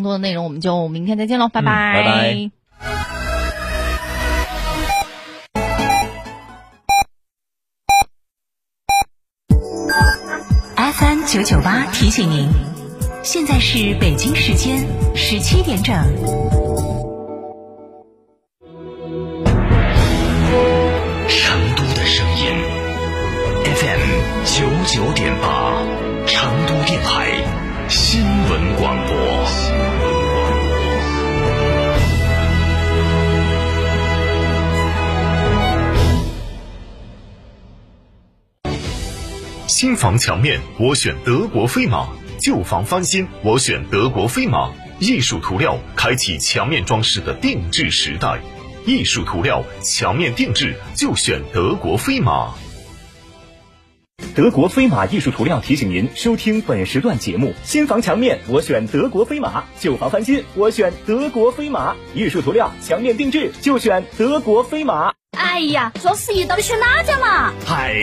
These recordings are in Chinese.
更多的内容我们就明天再见喽，拜拜拜。FM 九九八提醒您，现在是北京时间十七点整。成都的声音，F M 九九点八，新房墙面，我选德国飞马；旧房翻新，我选德国飞马。艺术涂料，开启墙面装饰的定制时代。艺术涂料，墙面定制就选德国飞马。德国飞马艺术涂料提醒您收听本时段节目：新房墙面我选德国飞马，旧房翻新我选德国飞马，艺术涂料墙面定制就选德国飞马。哎呀，双十一到底选哪家嘛？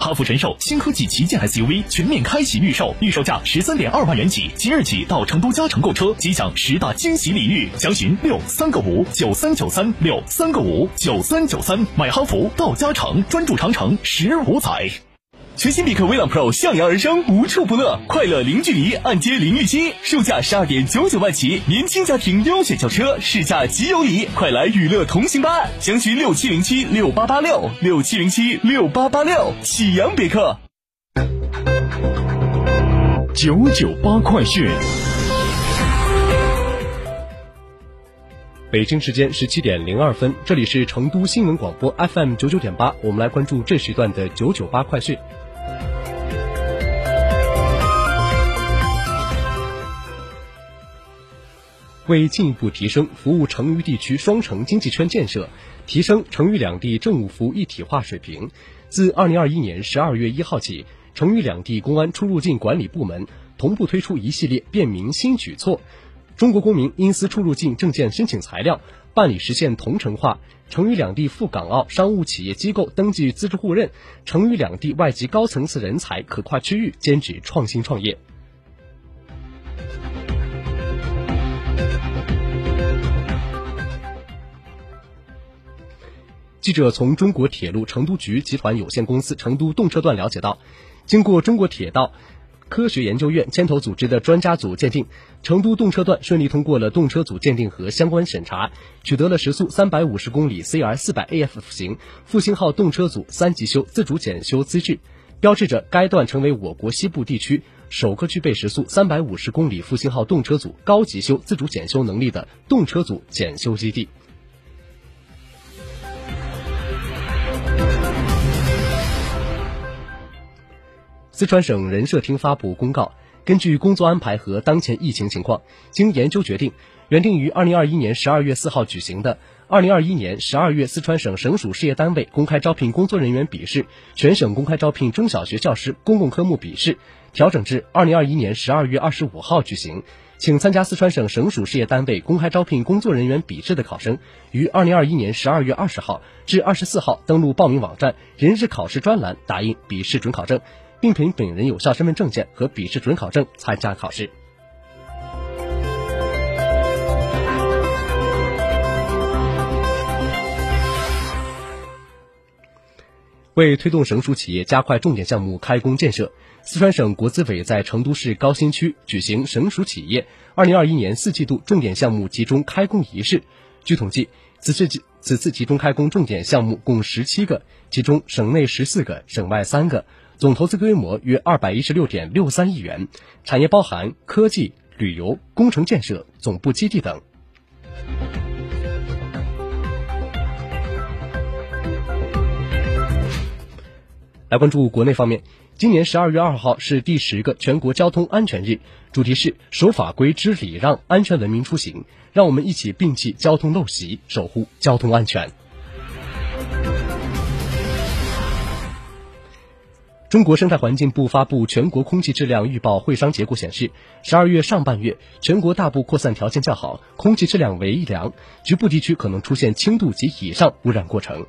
哈弗神兽新科技旗舰 SUV 全面开启预售，预售价十三点二万元起，即日起到成都嘉诚购车即享十大惊喜礼遇，详询六三个五九三九三六三个五九三九三，买哈弗到嘉诚，专注长城十五载。全新别克威朗 Pro 向阳而生，无处不乐，快乐零距离，按揭零逾期，售价十二点九九万起，年轻家庭优选轿车，试驾即有礼，快来与乐同行吧！详询六七零七六八八六六七零七六八八六，启阳别克。九九八快讯。北京时间十七点零二分，这里是成都新闻广播 FM 九九点八，我们来关注这时段的九九八快讯。为进一步提升服务成渝地区双城经济圈建设，提升成渝两地政务服务一体化水平，自二零二一年十二月一号起，成渝两地公安出入境管理部门同步推出一系列便民新举措。中国公民因私出入境证件申请材料办理实现同城化，成渝两地赴港澳商务企业机构登记资质互认，成渝两地外籍高层次人才可跨区域兼职创新创业。记者从中国铁路成都局集团有限公司成都动车段了解到，经过中国铁道科学研究院牵头组织的专家组鉴定，成都动车段顺利通过了动车组鉴定和相关审查，取得了时速三百五十公里 CR 四百 AF 型复兴号动车组三级修自主检修资质，标志着该段成为我国西部地区首个具备时速三百五十公里复兴号动车组高级修自主检修能力的动车组检修基地。四川省人社厅发布公告，根据工作安排和当前疫情情况，经研究决定，原定于二零二一年十二月四号举行的二零二一年十二月四川省省属事业单位公开招聘工作人员笔试、全省公开招聘中小学教师公共科目笔试，调整至二零二一年十二月二十五号举行。请参加四川省省属事业单位公开招聘工作人员笔试的考生，于二零二一年十二月二十号至二十四号登录报名网站人事考试专栏，打印笔试准考证。并凭本人有效身份证件和笔试准考证参加考试。为推动省属企业加快重点项目开工建设，四川省国资委在成都市高新区举行省属企业二零二一年四季度重点项目集中开工仪式。据统计，此次此次集中开工重点项目共十七个，其中省内十四个，省外三个。总投资规模约二百一十六点六三亿元，产业包含科技、旅游、工程建设、总部基地等。来关注国内方面，今年十二月二号是第十个全国交通安全日，主题是守法规、知礼让、安全文明出行。让我们一起摒弃交通陋习，守护交通安全。中国生态环境部发布全国空气质量预报会商结果显示，十二月上半月全国大部扩散条件较好，空气质量为良，局部地区可能出现轻度及以上污染过程。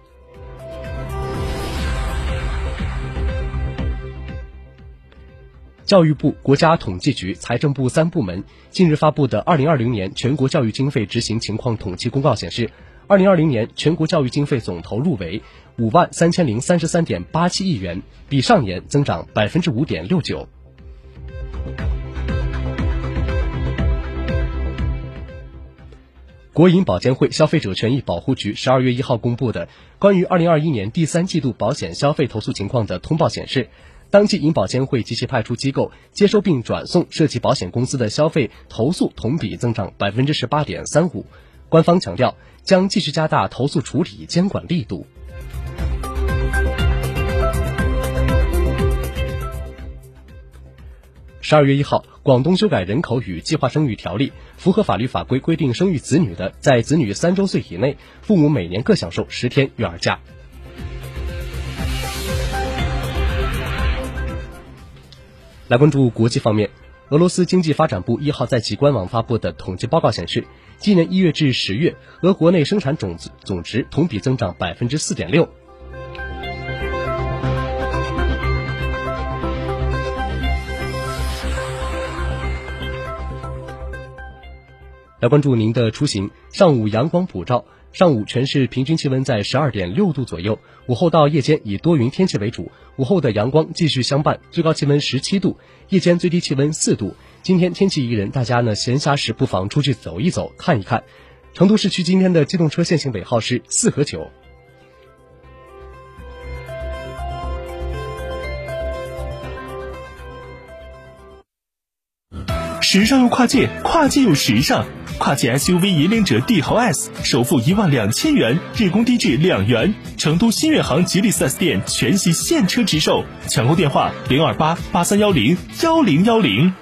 教育部、国家统计局、财政部三部门近日发布的《二零二零年全国教育经费执行情况统计公告》显示，二零二零年全国教育经费总投入为。五万三千零三十三点八七亿元，比上年增长百分之五点六九。国营保监会消费者权益保护局十二月一号公布的关于二零二一年第三季度保险消费投诉情况的通报显示，当季银保监会及其派出机构接收并转送涉及保险公司的消费投诉同比增长百分之十八点三五。官方强调，将继续加大投诉处理监管力度。十二月一号，广东修改人口与计划生育条例，符合法律法规规定生育子女的，在子女三周岁以内，父母每年各享受十天育儿假。来关注国际方面，俄罗斯经济发展部一号在其官网发布的统计报告显示，今年一月至十月，俄国内生产总值总值同比增长百分之四点六。来关注您的出行。上午阳光普照，上午全市平均气温在十二点六度左右。午后到夜间以多云天气为主，午后的阳光继续相伴，最高气温十七度，夜间最低气温四度。今天天气宜人，大家呢闲暇时不妨出去走一走，看一看。成都市区今天的机动车限行尾号是四和九。时尚又跨界，跨界又时尚。跨界 SUV 引领者帝豪 S，首付一万两千元，日供低至两元。成都新远航吉利 4S 店全系现车直售，抢购电话零二八八三幺零幺零幺零。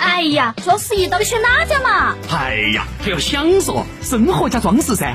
哎呀，双十一到底选哪家嘛？哎呀，还要享受生活加装饰噻！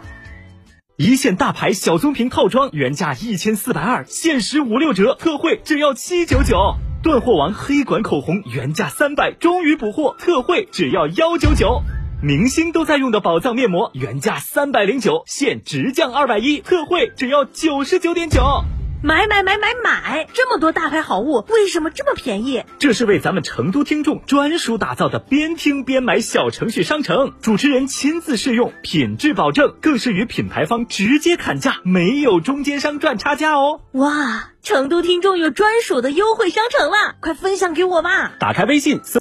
一线大牌小棕瓶套装原价一千四百二，限时五六折，特惠只要七九九。断货王黑管口红原价三百，终于补货，特惠只要幺九九。明星都在用的宝藏面膜原价三百零九，现直降二百一，特惠只要九十九点九。买买买买买！这么多大牌好物，为什么这么便宜？这是为咱们成都听众专属打造的边听边买小程序商城，主持人亲自试用，品质保证，更是与品牌方直接砍价，没有中间商赚差价哦。哇，成都听众有专属的优惠商城了，快分享给我吧！打开微信搜。